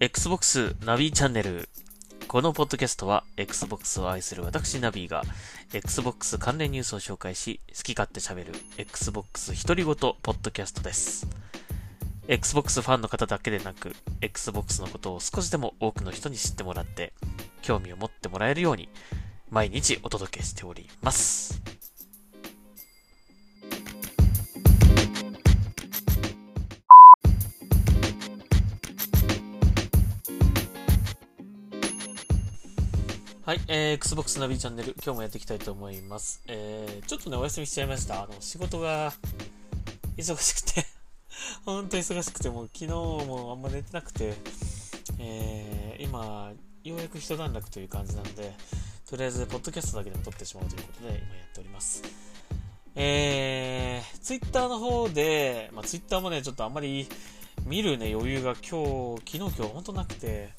Xbox ナビチャンネル。このポッドキャストは Xbox を愛する私ナビが Xbox 関連ニュースを紹介し好き勝手喋る Xbox 独り言ポッドキャストです。Xbox ファンの方だけでなく Xbox のことを少しでも多くの人に知ってもらって興味を持ってもらえるように毎日お届けしております。はい、えー、Xbox ナビチャンネル、今日もやっていきたいと思います。えー、ちょっとね、お休みしちゃいました。あの、仕事が忙しくて、ほんと忙しくて、もう昨日もあんま寝てなくて、えー、今、ようやく一段落という感じなので、とりあえず、ポッドキャストだけでも撮ってしまうということで、今やっております。えー、Twitter の方で、まあ、Twitter もね、ちょっとあんまり見るね、余裕が今日、昨日今日ほんとなくて、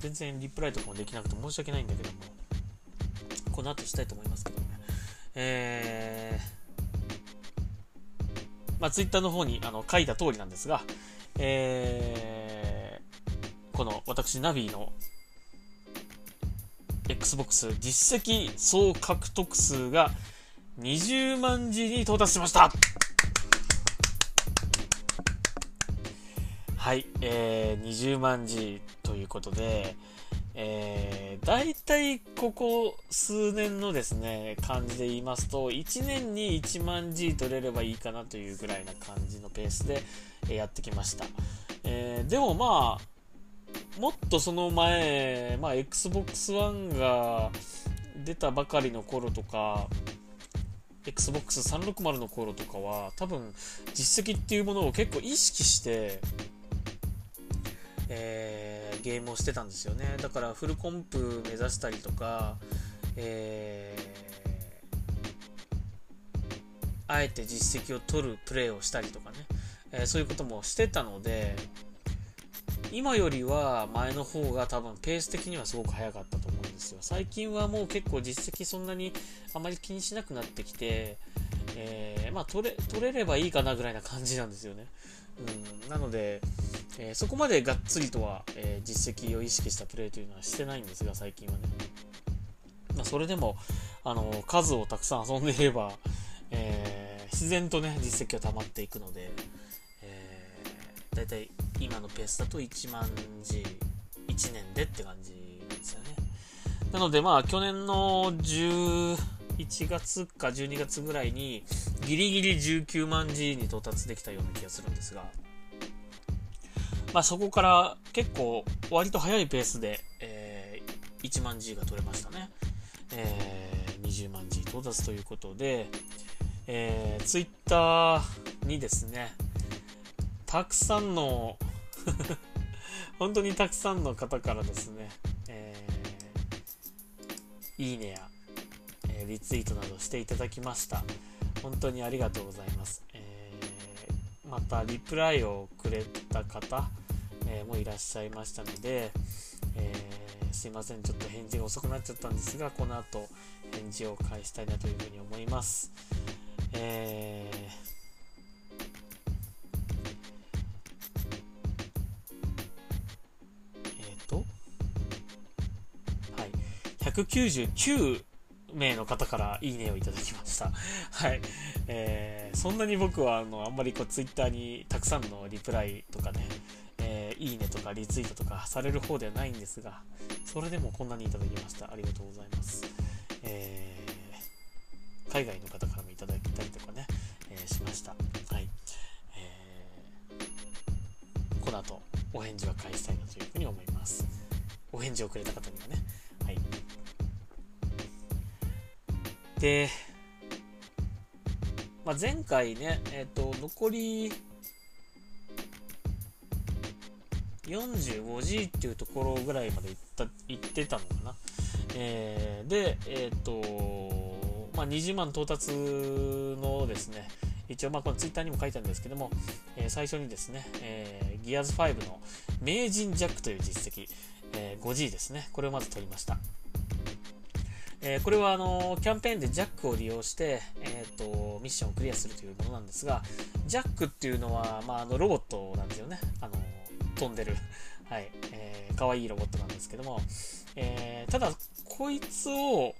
全然リプライとかもできなくて申し訳ないんだけども、この後したいと思いますけどね。えー、まあ、ツイッターの方にあの書いた通りなんですが、えー、この私ナビの Xbox 実績総獲得数が20万字に到達しましたはい、えー、20万字ということで、えー、大体ここ数年のですね、感じで言いますと、1年に1万字取れればいいかなというぐらいな感じのペースでやってきました。えー、でもまあ、もっとその前、まあ、Xbox One が出たばかりの頃とか、Xbox360 の頃とかは、多分、実績っていうものを結構意識して、えー、ゲームをしてたんですよね。だからフルコンプ目指したりとか、えー、あえて実績を取るプレーをしたりとかね、えー、そういうこともしてたので今よりは前の方が多分ペース的にはすごく早かったと思うんですよ。最近はもう結構実績そんなにあまり気にしなくなってきて、えー、まあ取れ取れればいいかなぐらいな感じなんですよね。うん、なので、えー、そこまでがっつりとは、えー、実績を意識したプレーというのはしてないんですが、最近はね。まあ、それでも、あの、数をたくさん遊んでいれば、えー、自然とね、実績が溜まっていくので、えー、だいたい今のペースだと1万字、1年でって感じですよね。なので、まあ、去年の10、1月か12月ぐらいにギリギリ19万字に到達できたような気がするんですが、まあ、そこから結構割と早いペースで、えー、1万字が取れましたね、えー、20万字到達ということで、えー、Twitter にですねたくさんの 本当にたくさんの方からですね、えー、いいねやリツイートなどしていただきました。本当にありがとうございます。えー、また、リプライをくれた方、えー、もいらっしゃいましたので、えー、すいません、ちょっと返事が遅くなっちゃったんですが、この後、返事を返したいなというふうに思います。ええー、と、はい、199名の方からいいねをいただきました。はい。えー、そんなに僕はあのあんまりこうツイッターにたくさんのリプライとかね、えー、いいねとかリツイートとかされる方ではないんですが、それでもこんなにいただきました。ありがとうございます。えー、海外の方からもいただいたりとかね、えー、しました。はい。えー、この後、お返事は返したいなというふうに思います。お返事をくれた方にはね。で、まあ、前回ね、えっ、ー、と、残り 45G っていうところぐらいまで行った行ってたのかな。えー、で、えっ、ー、と、まあ、20万到達のですね、一応、まあ、このツイッターにも書いてあるんですけども、えー、最初にですね、えー、ギアーズ5の名人ジャックという実績、えー、5G ですね、これをまず取りました。えー、これはあのキャンペーンでジャックを利用して、えーと、ミッションをクリアするというものなんですが、ジャックっていうのは、まあ、あのロボットなんですよね。あの飛んでる、はい、えー、かわいいロボットなんですけども、えー、ただ、こいつを、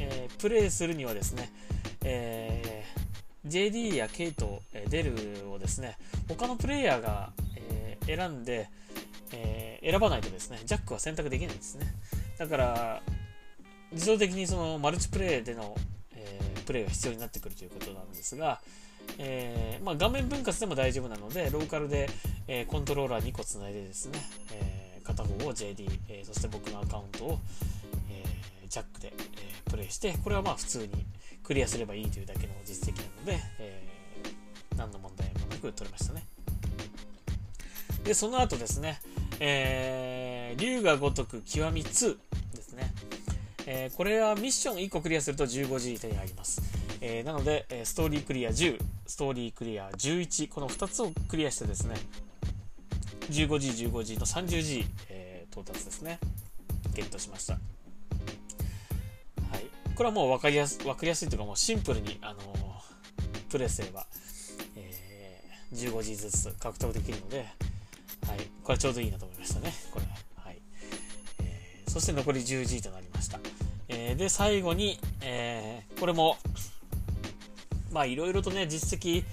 えー、プレイするにはですね、えー、JD やケイト、デルをですね、他のプレイヤーが、え、選んで、え、選ばないとですね、ジャックは選択できないんですね。だから、自動的にそのマルチプレイでの、えー、プレイが必要になってくるということなんですが、えー、まあ、画面分割でも大丈夫なので、ローカルで、えー、コントローラー2個つないでですね、え片方を JD、えそして僕のアカウントを、えジャックで、えプレイして、これはまあ普通にクリアすればいいというだけの実績なので、え何の問題もなく取れましたね。で、その後ですね、えー、竜が如く極み2。えー、これはミッション1個クリアすると 15G 手に入ります。えー、なので、ストーリークリア10、ストーリークリア11、この2つをクリアしてですね、15G、15G の 30G、えー、到達ですね。ゲットしました。はい。これはもう分かりやす分かりやすいというか、もうシンプルに、あのー、プレイすれば、えー、15G ずつ獲得できるので、はい。これはちょうどいいなと思いましたね。これ。はい。えー、そして残り 10G となりました。えー、で、最後に、えー、これも、まあいろいろとね、実績、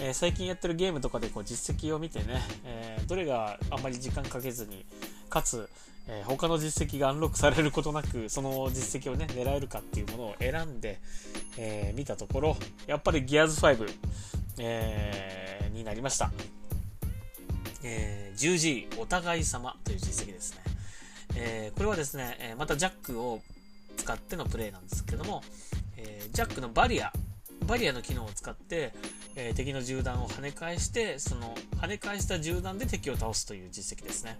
えー、最近やってるゲームとかでこう実績を見てね、え、どれがあんまり時間かけずに、かつ、え、他の実績がアンロックされることなく、その実績をね、狙えるかっていうものを選んで、え見たところ、やっぱりギアーズ5、えになりました。え 10G お互い様という実績ですね。えこれはですね、えまたジャックを使ってのプレイなんですけども、えジャックのバリアバリアの機能を使って、えー、敵の銃弾を跳ね返して、その跳ね返した銃弾で敵を倒すという実績ですね。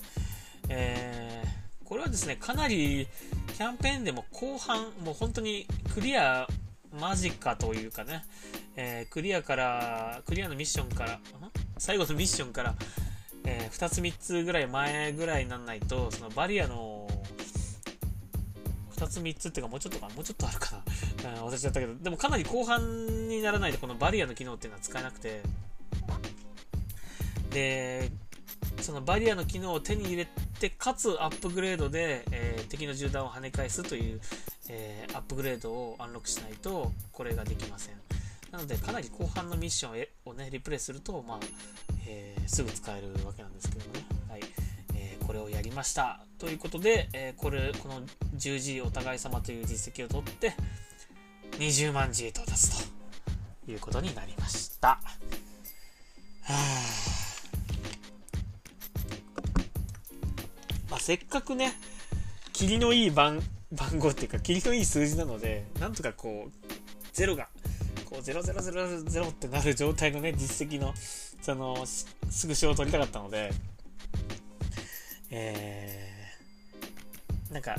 えー、これはですね、かなりキャンペーンでも後半、もう本当にクリア間近というかね、えー、クリアから、クリアのミッションから、最後のミッションから、えー、2つ3つぐらい前ぐらいになんないと、そのバリアの2つ3つっていうかもうちょっとかもうちょっとあるかな、忘れちゃったけど。でもかなり後半にならないとこのバリアの機能っていうのは使えなくて。でそのバリアの機能を手に入れてかつアップグレードで、えー、敵の銃弾を跳ね返すという、えー、アップグレードをアンロックしないとこれができません。なのでかなり後半のミッションをねリプレイすると、まあえー、すぐ使えるわけなんですけどね、はい。これをやりましたということで、えこれこの 10G お互い様という実績を取って20万 G 到達ということになりました。はまあ、せっかくね、霧のいい番番号っていうか、霧のいい数字なので、なんとかこう、ゼロが、こう、0000ってなる状態のね、実績の、その、スクショを取りたかったので、えー、なんか、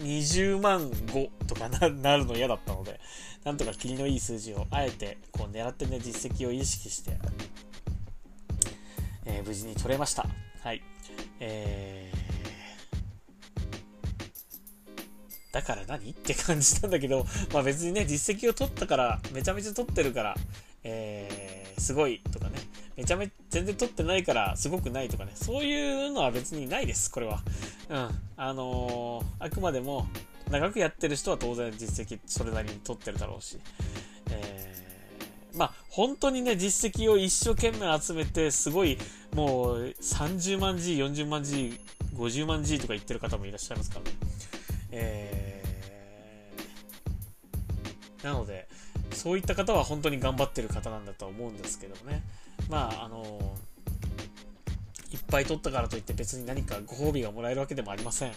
20万5とかなるの嫌だったので、なんとか霧のいい数字をあえてこう狙ってね、実績を意識して、えー、無事に取れました。はい。えー、だから何？って感じなんだけど、まあ別にね、実績を取ったから、めちゃめちゃ取ってるから、えー、すごいとかね、めちゃめちゃ全然取ってないからすごくないとかね、そういうのは別にないです、これは。うん。あのー、あくまでも、長くやってる人は当然実績それなりに取ってるだろうし、えー、まあ、本当にね、実績を一生懸命集めて、すごい、もう、30万 G、40万 G、50万 G とか言ってる方もいらっしゃいますからね。えー、なので、そういった方は本当に頑張ってる方なんだと思うんですけどね。まあ、あのいっぱい取ったからといって別に何かご褒美がもらえるわけでもありません。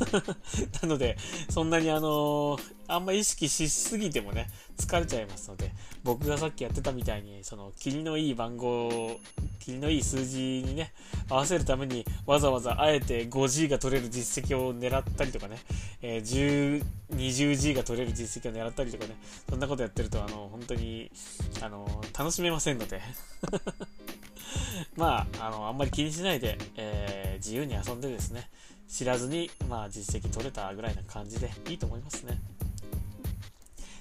なので、そんなにあのー、あんま意識しすぎてもね、疲れちゃいますので、僕がさっきやってたみたいに、その、霧のいい番号、霧のいい数字にね、合わせるために、わざわざあえて 5G が取れる実績を狙ったりとかね、えー、10、20G が取れる実績を狙ったりとかね、そんなことやってると、あの、本当に、あの、楽しめませんので。まあ、あの、あんまり気にしないで、えー、自由に遊んでですね、知らずに、まあ、実績取れたぐらいな感じでいいと思いますね。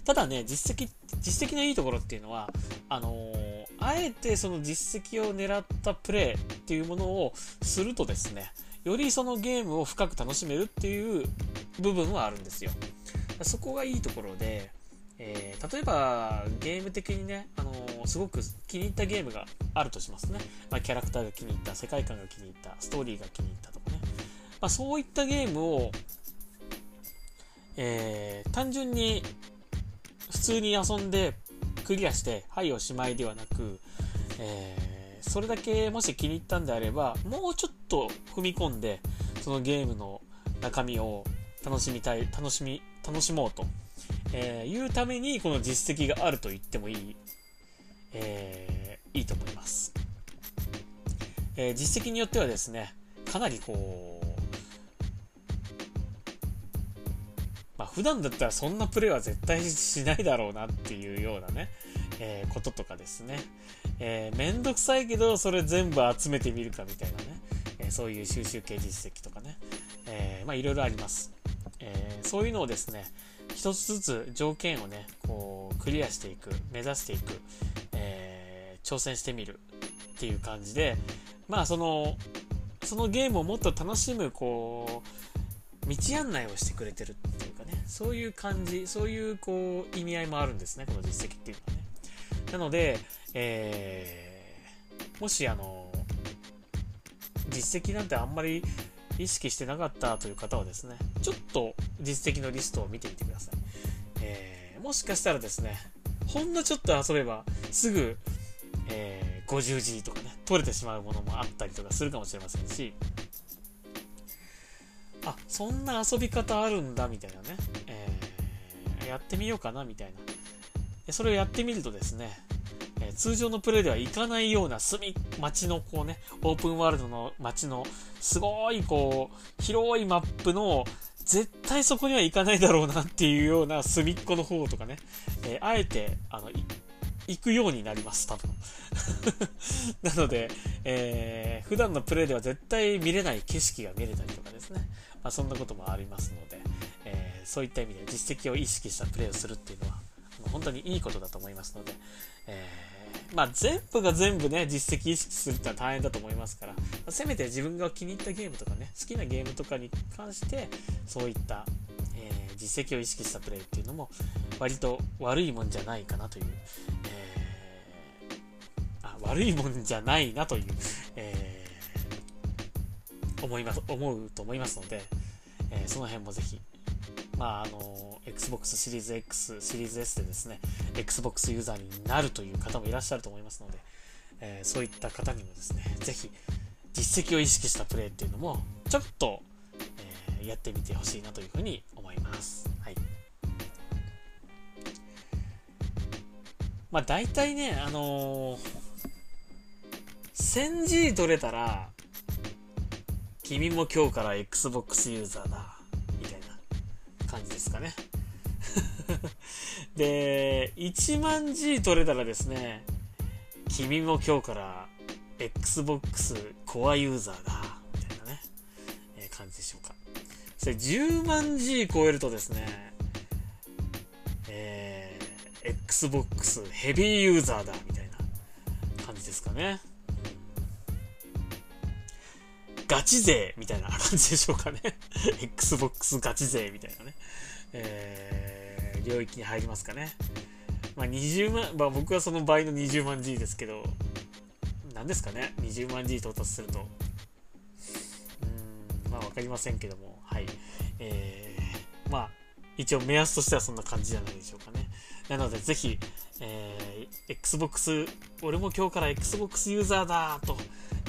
ただね、実績、実績のいいところっていうのは、あのー、あえてその実績を狙ったプレーっていうものをするとですね、よりそのゲームを深く楽しめるっていう部分はあるんですよ。そこがいいところで、えー、例えばゲーム的にね、あのー、すごく気に入ったゲームがあるとしますね。まあ、キャラクターが気に入った、世界観が気に入った、ストーリーが気に入ったとか。まあ、そういったゲームを、えー、単純に普通に遊んでクリアして、はいおしまいではなく、えー、それだけもし気に入ったんであれば、もうちょっと踏み込んで、そのゲームの中身を楽しみたい、楽しみ、楽しもうとえー、いうためにこの実績があると言ってもいい、えー、いいと思います。えー、実績によってはですね、かなりこう、まあ普段だったらそんなプレーは絶対しないだろうなっていうようなね、えー、こととかですね、えー、めんどくさいけどそれ全部集めてみるかみたいなね、えー、そういう収集系実績とかね、えー、まあいろいろあります。えー、そういうのをですね、一つずつ条件をね、こう、クリアしていく、目指していく、えー、挑戦してみるっていう感じで、まあ、その、そのゲームをもっと楽しむ、こう、道案内をしてくれてるっ、そういう感じ、そういう、こう、意味合いもあるんですね、この実績っていうのはね。なので、えー、もし、あの、実績なんてあんまり意識してなかったという方はですね、ちょっと実績のリストを見てみてください。えー、もしかしたらですね、ほんのちょっと遊べばすぐ、えー、50G とかね、取れてしまうものもあったりとかするかもしれませんし、あ、そんな遊び方あるんだみたいなね、やってみようかなみたいな。それをやってみるとですね、え通常のプレイではいかないような隅、街のこうね、オープンワールドの街のすごいこう、広いマップの絶対そこには行かないだろうなっていうような隅っこの方とかね、えー、あえて、あの、行くようになります、多分。なので、えー、普段のプレイでは絶対見れない景色が見れたりとかですね。まあ、そんなこともありますので、そういった意味で実績を意識したプレイをするっていうのは、本当にいいことだと思いますので、えー、まあ全部が全部ね、実績意識するってのは大変だと思いますから、せめて自分が気に入ったゲームとかね、好きなゲームとかに関して、そういった、えー、実績を意識したプレイっていうのも、割と悪いもんじゃないかなという、えー、あ、悪いもんじゃないなという、え、思います、思うと思いますので、え、その辺もぜひ、まあ、あの、Xbox シリーズ X、シリーズ S でですね、Xbox ユーザーになるという方もいらっしゃると思いますので、えー、そういった方にもですね、ぜひ、実績を意識したプレイっていうのも、ちょっと、えー、やってみてほしいなというふうに思います。はい。まあ、大体ね、あのー、1000G 取れたら、君も今日から Xbox ユーザーだ。感じですかね。で、1万 G 取れたらですね、君も今日から Xbox コアユーザーだ、みたいなね、えー、感じでしょうか。それ10万 G 超えるとですね、えー、Xbox ヘビーユーザーだ、みたいな感じですかね。ガチ勢みたいな感じでしょうかね。Xbox ガチ勢みたいなね。えー、領域に入りますかね。まあ、20万、まあ、僕はその倍の20万 G ですけど、何ですかね、20万 G 到達すると。うん、まあ、わかりませんけども、はい。えー、まあ、一応目安としてはそんな感じじゃないでしょうかね。なので、ぜひ、えー、Xbox、俺も今日から Xbox ユーザーだと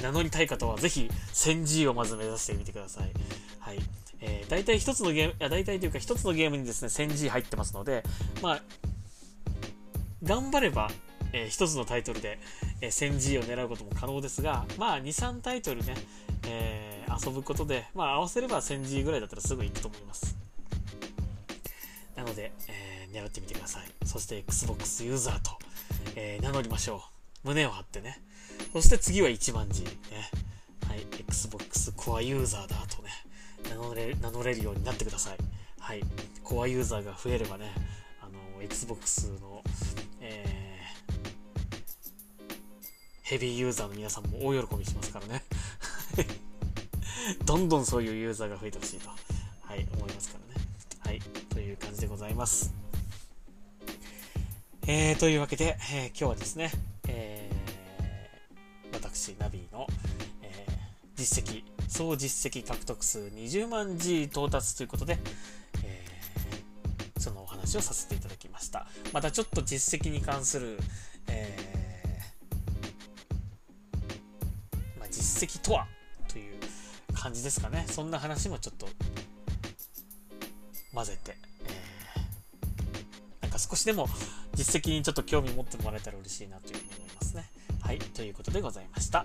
名乗りたい方は、ぜひ 1000G をまず目指してみてください。はい。えー、大体一つのゲーム、いや、大体というか一つのゲームにですね、1000G 入ってますので、まあ、頑張れば、えー、一つのタイトルで、えー、1000G を狙うことも可能ですが、まあ、2、3タイトルね、えー、遊ぶことで、まあ、合わせれば 1000G ぐらいだったらすぐ行くと思います。なので、えー、狙ってみてください。そして、Xbox ユーザーと、えー、名乗りましょう。胸を張ってね。そして次は1万 G ね。はい、Xbox コアユーザーだとね。名乗れ名乗れるようになってください。はい。コアユーザーが増えればね、あの、Xbox の、えー、ヘビーユーザーの皆さんも大喜びしますからね。どんどんそういうユーザーが増えてほしいと、はい、思いますからね。はい、という感じでございます。えー、というわけで、えー、今日はですね、実績、総実績獲得数20万 G 到達ということで、えー、そのお話をさせていただきました。またちょっと実績に関する、えー、まあ、実績とはという感じですかね。そんな話もちょっと混ぜて、えー、なんか少しでも実績にちょっと興味持ってもらえたら嬉しいなというふうに思いますね。はい、ということでございました。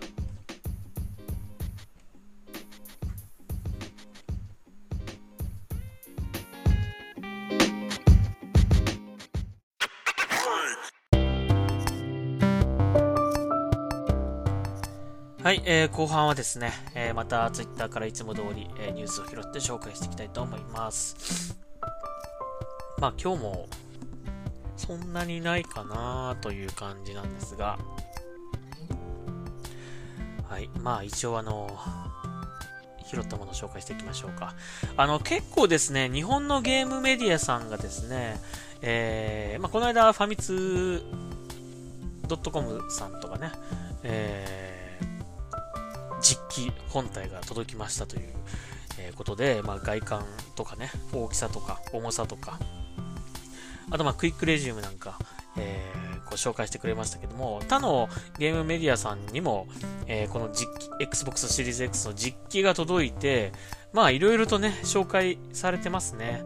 はい、えー、後半はですね、えー、また Twitter からいつも通り、えー、ニュースを拾って紹介していきたいと思います。まあ今日もそんなにないかなという感じなんですが、はい、まあ一応あの、拾ったものを紹介していきましょうか。あの、結構ですね、日本のゲームメディアさんがですね、えー、まあ、この間ファミツー .com さんとかね、えー機本体が届きましたという、ことで、まあ、外観とかね、大きさとか重さとか、あとまあクイックレジュームなんか、えー、ご紹介してくれましたけども、他のゲームメディアさんにも、えー、この実機、Xbox シリーズ X の実機が届いて、まあいろいろとね、紹介されてますね。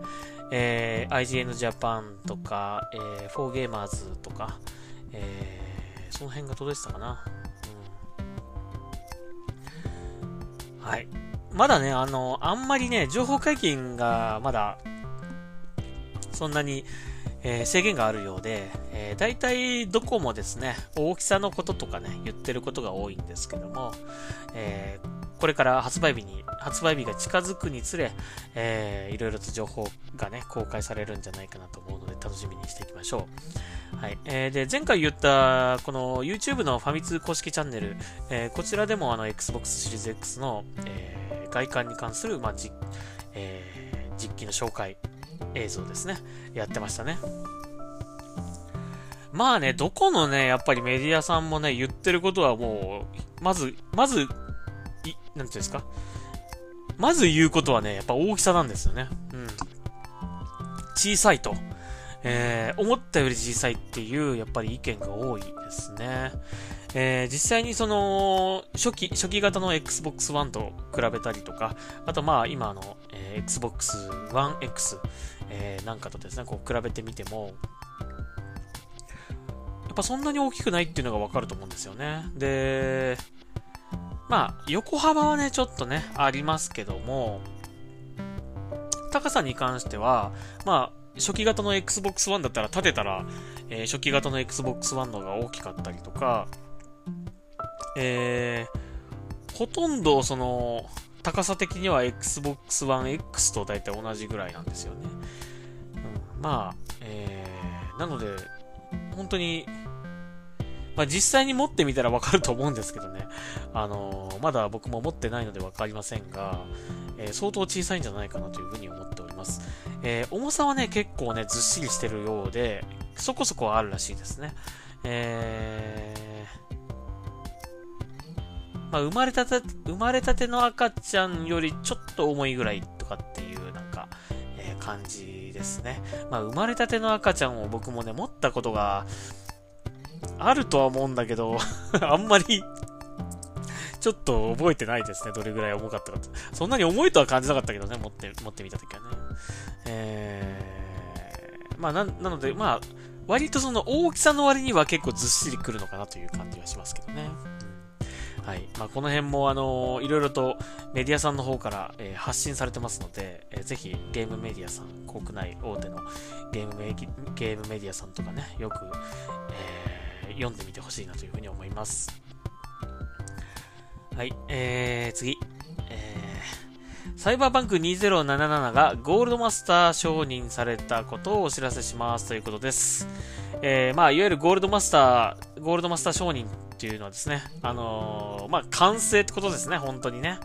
えー、IGN Japan とか、えー、4Gamers とか、えー、その辺が届いてたかな。はい。まだね、あの、あんまりね、情報解禁がまだ、そんなに、えー、制限があるようで、えー、大体どこもですね、大きさのこととかね、言ってることが多いんですけども、えー、これから発売日に、発売日が近づくにつれ、えー、いろいろと情報がね、公開されるんじゃないかなと思うので、楽しみにしていきましょう。はい。えー、で、前回言った、この YouTube のファミ通公式チャンネル、えー、こちらでもあの、Xbox シリーズ X の、えー、外観に関する、まあ、じ、えー、実機の紹介映像ですね。やってましたね。まあね、どこのね、やっぱりメディアさんもね、言ってることはもう、まず、まず、なんていうんですか？まず言うことはね、やっぱ大きさなんですよね。うん。小さいと。えー、思ったより小さいっていう、やっぱり意見が多いですね。えー、実際にその、初期、初期型の Xbox One と比べたりとか、あとまあ今の、えー、Xbox One X、えー、なんかとですね、こう比べてみても、やっぱそんなに大きくないっていうのがわかると思うんですよね。で、まあ、横幅はね、ちょっとね、ありますけども、高さに関しては、まあ、初期型の Xbox One だったら立てたら、えー、初期型の Xbox One の方が大きかったりとか、えー、ほとんどその、高さ的には Xbox One X と大体同じぐらいなんですよね。うん、まあ、えー、なので、本当に、まあ実際に持ってみたらわかると思うんですけどね。あのー、まだ僕も持ってないのでわかりませんが、えー、相当小さいんじゃないかなというふうに思っております。えー、重さはね、結構ね、ずっしりしてるようで、そこそこあるらしいですね。えまあ、生まれたて、生まれたての赤ちゃんよりちょっと重いぐらいとかっていう、なんか、えー、感じですね。まあ、生まれたての赤ちゃんを僕もね、持ったことがあるとは思うんだけど あんまりちょっと覚えてないですね。どれぐらい重かったかと。そんなに重いとは感じなかったけどね、持って、持ってみたときはね。えー、まあな、なので、まあ、割とその大きさの割には結構ずっしりくるのかなという感じはしますけどね。はい。まあ、この辺も、あのー、いろいろとメディアさんの方から、えー、発信されてますので、えー、ぜひゲームメディアさん、国内大手のゲームメゲームメディアさんとかね、よく、えー、読んでみてほしいなというふうに思います。はい。えー、次。えサイバーバンク2077がゴールドマスター承認されたことをお知らせしますということです。えー、まあ、いわゆるゴールドマスター、ゴールドマスター承認っていうのはですね、あのー、まあ、完成ってことですね、本当にね。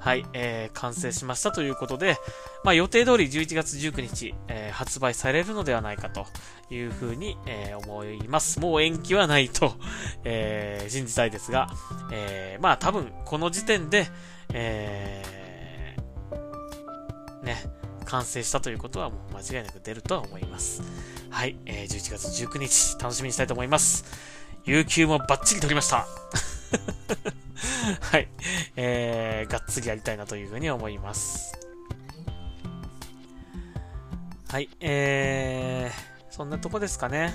はい、えー、完成しましたということで、まあ、予定通り11月19日、えー、発売されるのではないかというふうに、えー、思います。もう延期はないと、えー、信じたいですが、えー、まあ、多分、この時点で、えー、ね、完成したということはもう間違いなく出るとは思います。はい、えー、11月19日楽しみにしたいと思います。有給もバッチリ取りました。はい、えー、がっつりやりたいなというふうに思います。はい、えー、そんなとこですかね。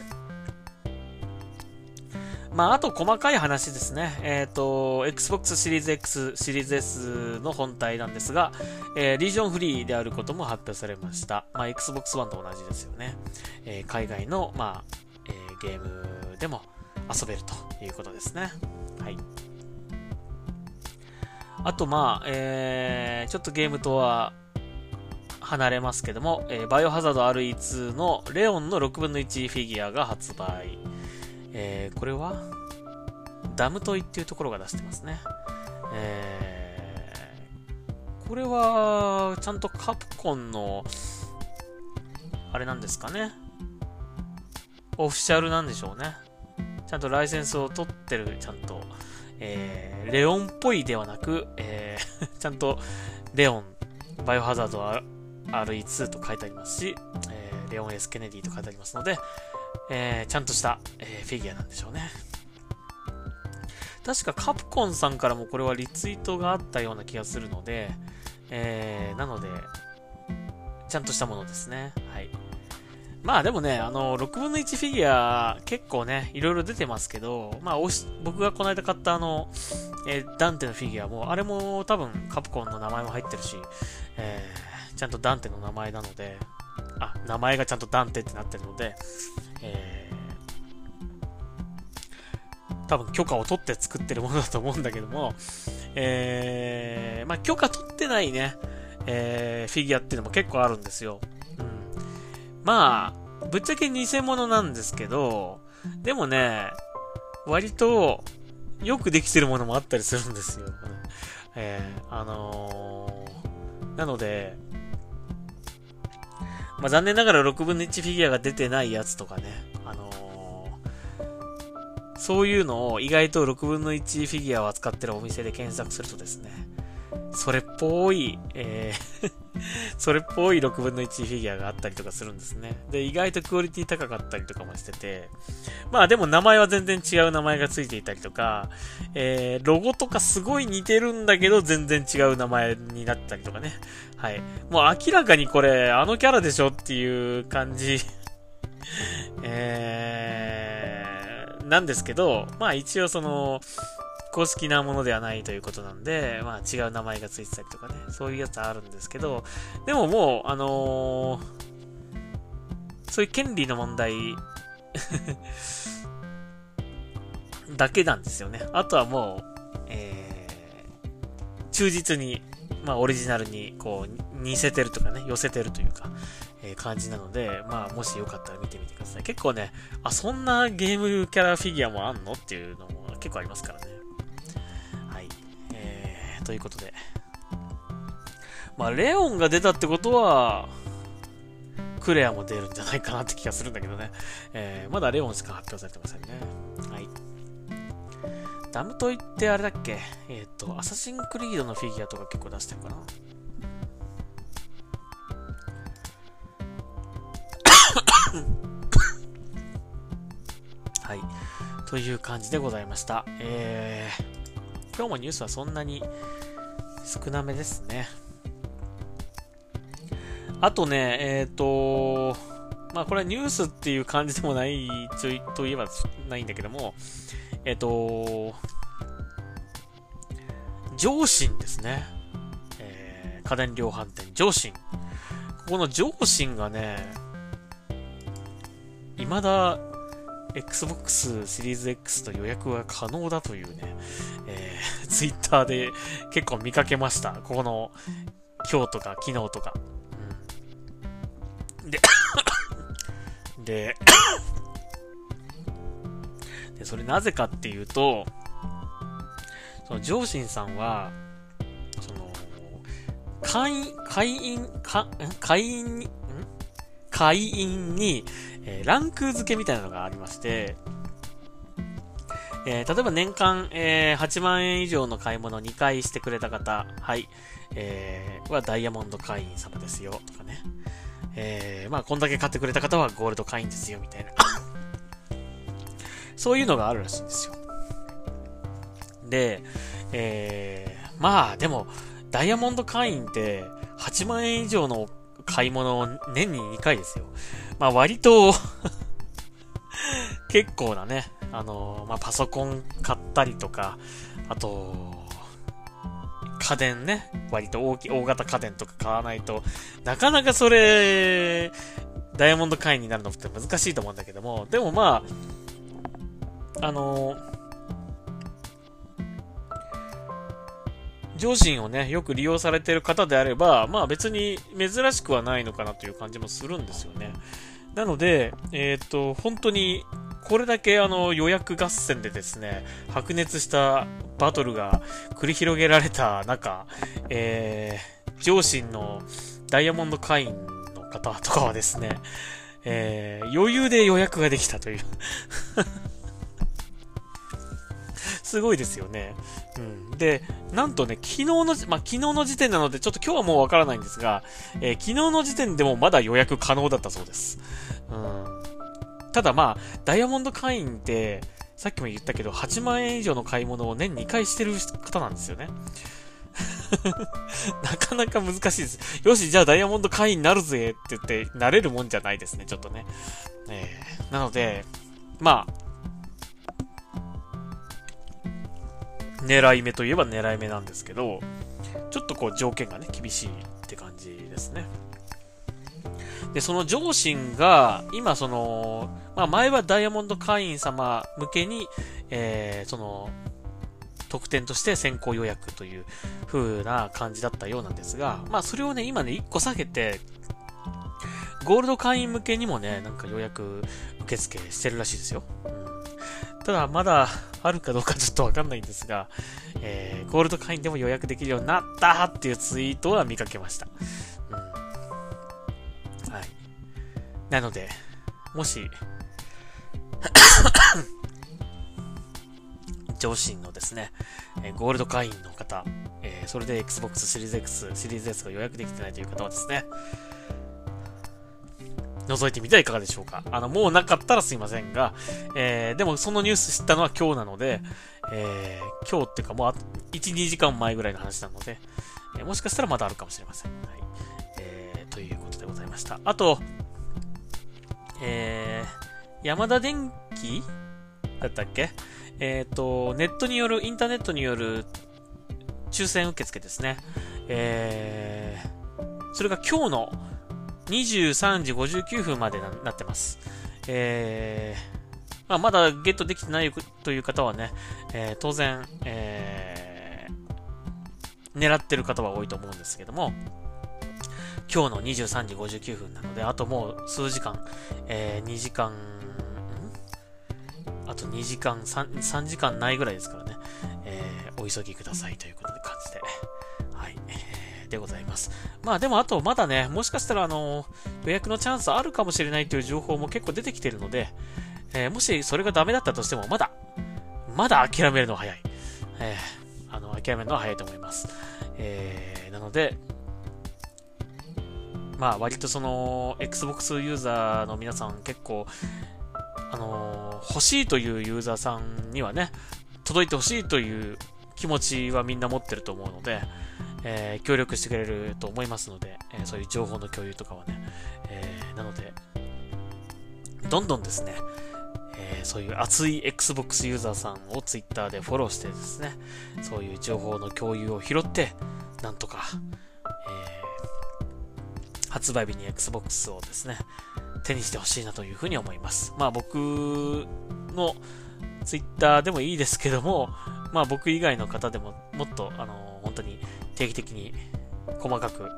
まあ、あと細かい話ですね。えっ、ー、と、Xbox シリーズ X、シリーズ S の本体なんですが、えー、リージョンフリーであることも発表されました。まあ、Xbox One と同じですよね。えー、海外の、まあ、えー、ゲームでも遊べるということですね。はい。あと、まあ、えー、ちょっとゲームとは離れますけども、えー、バイオハザード RE2 のレオンの6分の1フィギュアが発売。えー、これは？ダムトイっていうところが出してますね。えー、これは、ちゃんとカプコンの、あれなんですかね。オフィシャルなんでしょうね。ちゃんとライセンスを取ってる、ちゃんと、えー、レオンっぽいではなく、えー ちゃんと、レオン、バイオハザード RE2 と書いてありますし、えー、レオン S ケネディと書いてありますので、えー、ちゃんとした、えー、フィギュアなんでしょうね。確かカプコンさんからもこれはリツイートがあったような気がするので、えー、なので、ちゃんとしたものですね。はい。まあでもね、あの、6分の1フィギュア結構ね、いろいろ出てますけど、まあ僕がこの間買ったあの、えー、ダンテのフィギュアも、あれも多分カプコンの名前も入ってるし、えー、ちゃんとダンテの名前なので、あ、名前がちゃんとダンテってなってるので、えー、多分許可を取って作ってるものだと思うんだけども、えー、まあ許可取ってないね、えー、フィギュアっていうのも結構あるんですよ。まあ、ぶっちゃけ偽物なんですけど、でもね、割と、よくできてるものもあったりするんですよ。えー、あのー、なので、まあ、残念ながら6分の1フィギュアが出てないやつとかね、あのー、そういうのを意外と6分の1フィギュアを扱ってるお店で検索するとですね、それっぽい、えー それっぽい6分の1フィギュアがあったりとかするんですね。で、意外とクオリティ高かったりとかもしてて、まあでも名前は全然違う名前がついていたりとか、えー、ロゴとかすごい似てるんだけど全然違う名前になったりとかね。はい。もう明らかにこれ、あのキャラでしょっていう感じ えー、なんですけど、まあ一応その、公式なものではないということなんで、まあ違う名前がついてたりとかね、そういうやつあるんですけど、でももう、あのー、そういう権利の問題 だけなんですよね。あとはもう、えー、忠実に、まあオリジナルにこう似せてるとかね、寄せてるというか、えー、感じなので、まあもしよかったら見てみてください。結構ね、あ、そんなゲームキャラフィギュアもあんの？っていうのも結構ありますからね。ということで。まあ、レオンが出たってことは、クレアも出るんじゃないかなって気がするんだけどね。えー、まだレオンしか発表されてませんね。はい。ダムトイってあれだっけ？えっ、ー、と、アサシンクリードのフィギュアとか結構出してるかな。はい。という感じでございました。えー、今日もニュースはそんなに少なめですね。あとね、えっ、ー、と、まあこれはニュースっていう感じでもないといえばないんだけども、えっ、ー、と、上信ですね。えー、家電量販店、上信。ここの上信がね、未だ Xbox シリーズ X と予約が可能だというね、えー、ツイッターで結構見かけました。ここの今日とか昨日とか。うん、で、で、で、それなぜかっていうと、その上信さんは、その、会員、会員、会員、会員に、えー、ランク付けみたいなのがありまして、えー、例えば年間、えー、8万円以上の買い物を2回してくれた方、はい、えー、はダイヤモンド会員様ですよ、とかね。えー、まあ、こんだけ買ってくれた方はゴールド会員ですよ、みたいな。そういうのがあるらしいんですよ。で、えー、まあ、でも、ダイヤモンド会員って8万円以上の買い物を年に2回ですよ。まあ割と 結構なね、あのまあパソコン買ったりとか、あと、家電ね、割と大き大型家電とか買わないと、なかなかそれ、ダイヤモンド会員になるのって難しいと思うんだけども、でもまあ、あの上信をね、よく利用されてる方であれば、まあ別に珍しくはないのかなという感じもするんですよね。なので、えっ、と、本当に、これだけあの予約合戦でですね、白熱したバトルが繰り広げられた中、えー、上信のダイヤモンド会員の方とかはですね、えー、余裕で予約ができたというすごいですよね。うん。で、なんとね、昨日の、まあ、昨日の時点なので、ちょっと今日はもうわからないんですが、えー、昨日の時点でもまだ予約可能だったそうです。うん。ただまあ、ダイヤモンド会員って、さっきも言ったけど、8万円以上の買い物を年2回してる方なんですよね。なかなか難しいです。よし、じゃあダイヤモンド会員になるぜって言って、なれるもんじゃないですね、ちょっとね。えー、なので、まあ、狙い目といえば狙い目なんですけど、ちょっとこう条件がね、厳しいって感じですね。で、その上信が、今その、まあ前はダイヤモンド会員様向けに、えー、その、特典として先行予約という風な感じだったようなんですが、まあそれをね、今ね、1個下げて、ゴールド会員向けにもね、なんか予約受付してるらしいですよ。ただ、まだあるかどうかちょっとわかんないんですが、えー、ゴールド会員でも予約できるようになったっていうツイートは見かけました。うん。はい。なので、もし、上信のですね、えゴールド会員の方、えー、それで Xbox シリーズ X、シリーズ S が予約できてないという方はですね、覗いてみてはいかがでしょうか。あの、もうなかったらすいませんが、えー、でもそのニュース知ったのは今日なので、えー、今日っていうかもう1、2時間前ぐらいの話なので、えー、もしかしたらまだあるかもしれません。はい。えー、ということでございました。あと、えー、山田電機だったっけ？えっ、ー、と、ネットによる、インターネットによる抽選受付ですね。えー、それが今日の23時59分までなってます。えー、まあ、まだゲットできてないという方はね、えー、当然、えー、狙ってる方は多いと思うんですけども、今日の23時59分なので、あともう数時間、えー、2時間、あと2時間3、3時間ないぐらいですからね、えー、お急ぎくださいということで感じで。でございます。まあでもあとまだね、もしかしたらあの、予約のチャンスあるかもしれないという情報も結構出てきてるので、えー、もしそれがダメだったとしても、まだ、まだ諦めるのは早い。えー、あの、諦めるのは早いと思います。えー、なので、まあ割とその、Xbox ユーザーの皆さん結構、あの欲しいというユーザーさんにはね、届いてほしいという気持ちはみんな持ってると思うので、えー、協力してくれると思いますので、えー、そういう情報の共有とかはね、えー、なので、どんどんですね、えそういう熱い Xbox ユーザーさんを Twitter でフォローしてですね、そういう情報の共有を拾って、なんとか、え発売日に Xbox をですね、手にしてほしいなというふうに思います。まあ僕の Twitter でもいいですけども、まあ僕以外の方でももっと、あの、本当に定期的に細かく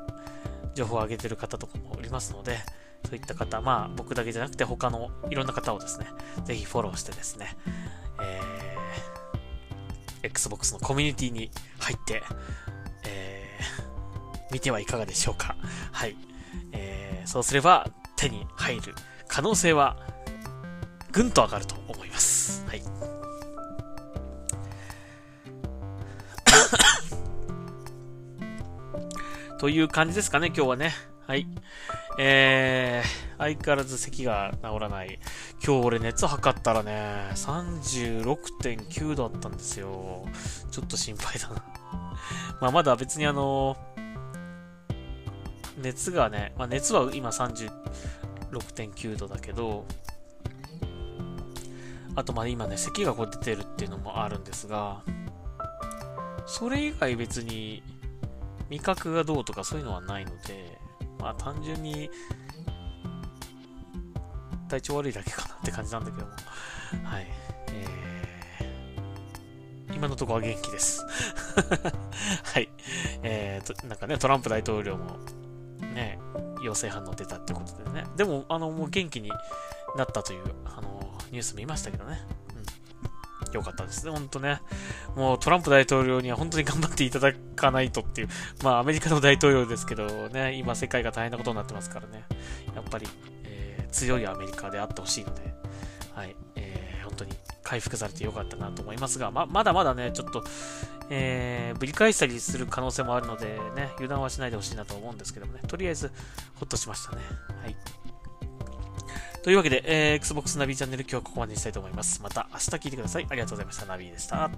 情報を上げてる方とかもおりますので、そういった方、まあ僕だけじゃなくて他のいろんな方をですね、ぜひフォローしてですね、えー、Xbox のコミュニティに入って、えー、見てはいかがでしょうか。はい。えー、そうすれば手に入る可能性はぐんと上がるとという感じですかね、今日はね。はい。えー、相変わらず咳が治らない。今日俺熱測ったらね、36.9度あったんですよ。ちょっと心配だな。まあまだ別にあの、熱がね、まあ熱は今36.9度だけど、あとまあ今ね、咳がこう出てるっていうのもあるんですが、それ以外別に味覚がどうとかそういうのはないので、まあ単純に体調悪いだけかなって感じなんだけども、はい。えー、今のところは元気です。はい。えーと、なんかね、トランプ大統領も、ね、陽性反応出たってことでね。でも、あの、もう元気になったという、あの、ニュース見ましたけどね。よかったですね、本当ね。もうトランプ大統領には本当に頑張っていただかないとっていう、まあアメリカの大統領ですけどね、今世界が大変なことになってますからね。やっぱり、えー、強いアメリカであってほしいので、はい、えー、本当に回復されてよかったなと思いますが、ままだまだね、ちょっと、えー、ぶり返したりする可能性もあるのでね、油断はしないでほしいなと思うんですけどもね、とりあえずほっとしましたね。はい。というわけで、えー、Xbox ナビチャンネル今日はここまでにしたいと思います。また明日聞いてください。ありがとうございました。ナビでした。